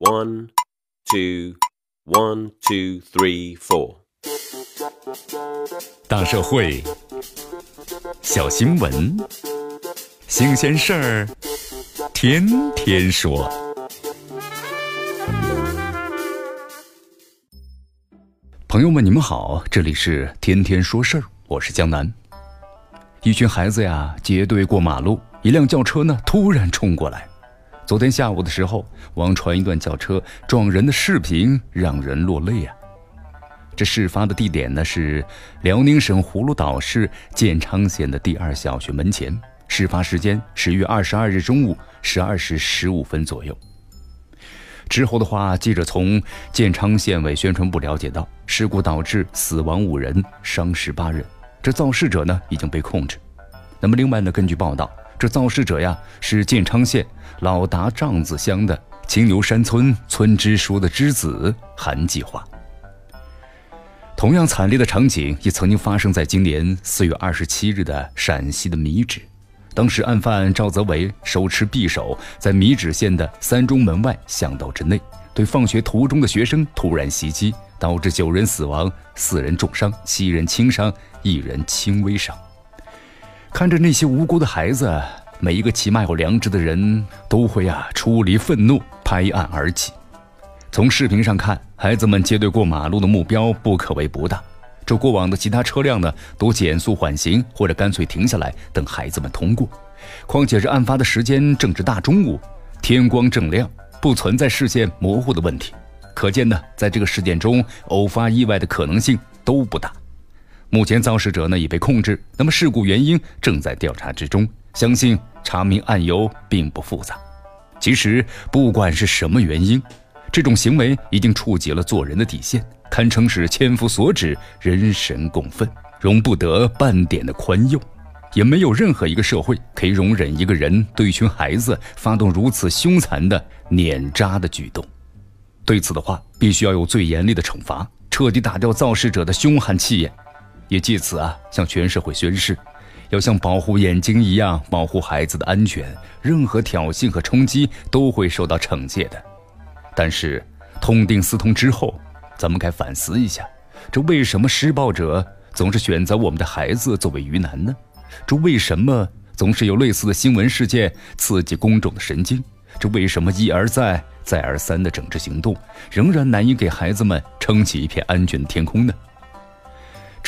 One, two, one, two, three, four. 大社会，小新闻，新鲜事儿，天天说。朋友们，你们好，这里是天天说事儿，我是江南。一群孩子呀，结队过马路，一辆轿车呢突然冲过来。昨天下午的时候，网传一段轿车撞人的视频，让人落泪啊。这事发的地点呢是辽宁省葫芦岛市建昌县的第二小学门前。事发时间十月二十二日中午十二时十五分左右。之后的话，记者从建昌县委宣传部了解到，事故导致死亡五人，伤十八人。这肇事者呢已经被控制。那么另外呢，根据报道。这肇事者呀，是建昌县老达帐子乡的青牛山村村支书的之子韩继华。同样惨烈的场景也曾经发生在今年四月二十七日的陕西的米脂。当时案犯赵泽伟手持匕首，在米脂县的三中门外巷道之内，对放学途中的学生突然袭击，导致九人死亡，四人重伤，七人轻伤，一人轻微伤。看着那些无辜的孩子，每一个起码有良知的人都会啊出离愤怒，拍案而起。从视频上看，孩子们结队过马路的目标不可谓不大。这过往的其他车辆呢，都减速缓行，或者干脆停下来等孩子们通过。况且这案发的时间正值大中午，天光正亮，不存在视线模糊的问题。可见呢，在这个事件中，偶发意外的可能性都不大。目前肇事者呢已被控制，那么事故原因正在调查之中，相信查明案由并不复杂。其实不管是什么原因，这种行为已经触及了做人的底线，堪称是千夫所指，人神共愤，容不得半点的宽宥。也没有任何一个社会可以容忍一个人对一群孩子发动如此凶残的碾扎的举动。对此的话，必须要有最严厉的惩罚，彻底打掉肇事者的凶悍气焰。也借此啊，向全社会宣誓，要像保护眼睛一样保护孩子的安全。任何挑衅和冲击都会受到惩戒的。但是，痛定思痛之后，咱们该反思一下：这为什么施暴者总是选择我们的孩子作为鱼腩呢？这为什么总是有类似的新闻事件刺激公众的神经？这为什么一而再、再而三的整治行动仍然难以给孩子们撑起一片安全的天空呢？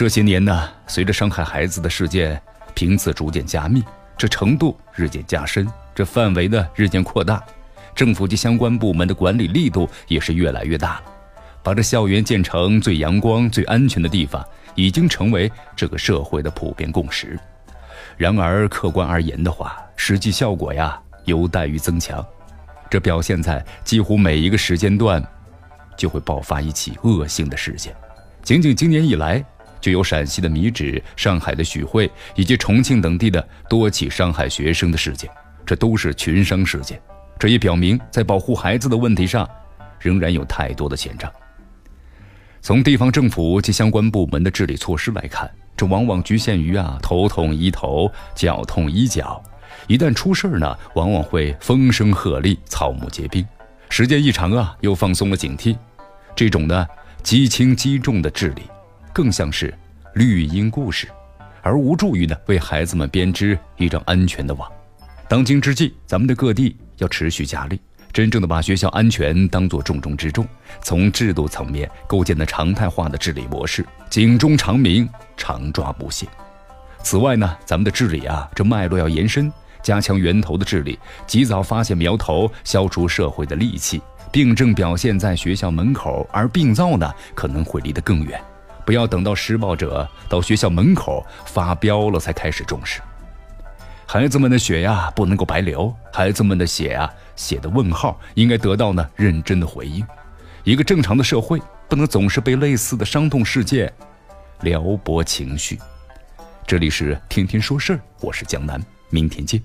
这些年呢，随着伤害孩子的事件频次逐渐加密，这程度日渐加深，这范围呢日渐扩大，政府及相关部门的管理力度也是越来越大了。把这校园建成最阳光、最安全的地方，已经成为这个社会的普遍共识。然而，客观而言的话，实际效果呀有待于增强。这表现在几乎每一个时间段，就会爆发一起恶性的事件。仅仅今年以来，就有陕西的米脂、上海的许汇以及重庆等地的多起伤害学生的事件，这都是群伤事件。这也表明，在保护孩子的问题上，仍然有太多的欠账。从地方政府及相关部门的治理措施来看，这往往局限于啊头痛医头，脚痛医脚。一旦出事儿呢，往往会风声鹤唳，草木皆兵。时间一长啊，又放松了警惕。这种呢，极轻极重的治理。更像是绿荫故事，而无助于呢为孩子们编织一张安全的网。当今之际，咱们的各地要持续加力，真正的把学校安全当作重中之重，从制度层面构建的常态化的治理模式，警钟长鸣，常抓不懈。此外呢，咱们的治理啊，这脉络要延伸，加强源头的治理，及早发现苗头，消除社会的戾气。病症表现在学校门口，而病灶呢，可能会离得更远。不要等到施暴者到学校门口发飙了才开始重视。孩子们的血呀，不能够白流。孩子们的血啊，写的问号应该得到呢认真的回应。一个正常的社会不能总是被类似的伤痛事件撩拨情绪。这里是天天说事儿，我是江南，明天见。